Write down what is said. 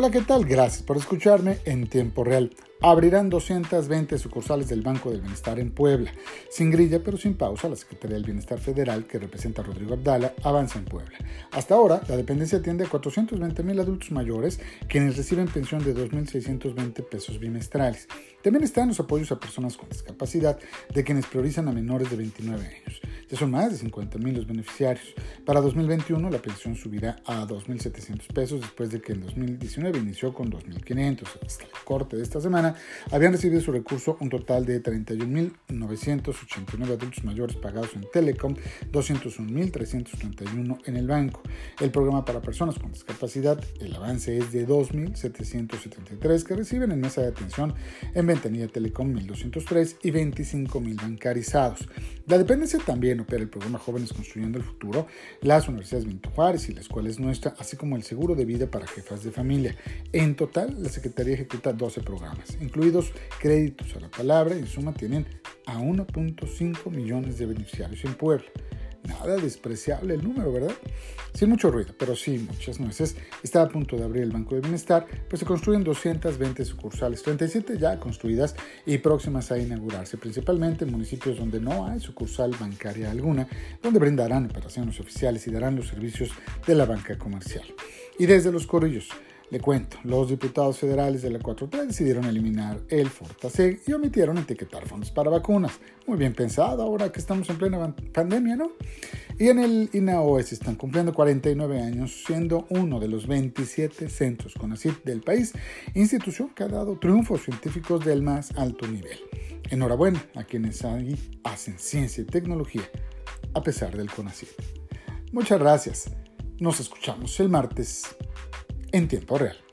Hola, ¿qué tal? Gracias por escucharme en tiempo real. Abrirán 220 sucursales del Banco del Bienestar en Puebla. Sin grilla, pero sin pausa, la Secretaría del Bienestar Federal, que representa a Rodrigo Abdala, avanza en Puebla. Hasta ahora, la dependencia atiende a 420 mil adultos mayores, quienes reciben pensión de 2.620 pesos bimestrales. También están los apoyos a personas con discapacidad, de quienes priorizan a menores de 29 años. Ya son más de 50 mil los beneficiarios. Para 2021, la pensión subirá a 2.700 pesos después de que en 2019 inició con 2.500. Hasta el corte de esta semana, habían recibido su recurso un total de 31.989 adultos mayores pagados en Telecom, 201.331 en el banco. El programa para personas con discapacidad, el avance es de 2.773 que reciben en mesa de atención en Ventanilla Telecom 1.203 y 25.000 bancarizados. La dependencia también opera el programa Jóvenes Construyendo el Futuro, las universidades Benito Juárez y la Escuela es Nuestra, así como el seguro de vida para jefas de familia. En total, la Secretaría ejecuta 12 programas, incluidos créditos a la palabra, en suma tienen a 1.5 millones de beneficiarios en Puebla. Nada despreciable el número, ¿verdad? Sin mucho ruido, pero sí muchas nueces. Está a punto de abrir el Banco de Bienestar, pues se construyen 220 sucursales, 37 ya construidas y próximas a inaugurarse, principalmente en municipios donde no hay sucursal bancaria alguna, donde brindarán operaciones oficiales y darán los servicios de la banca comercial. Y desde los Corillos, le cuento, los diputados federales de la 4T decidieron eliminar el Fortaseg y omitieron etiquetar fondos para vacunas. Muy bien pensado ahora que estamos en plena pandemia, ¿no? Y en el INAOS están cumpliendo 49 años, siendo uno de los 27 centros CONACYT del país, institución que ha dado triunfos científicos del más alto nivel. Enhorabuena a quienes ahí hacen ciencia y tecnología, a pesar del CONACYT. Muchas gracias. Nos escuchamos el martes en tiempo real.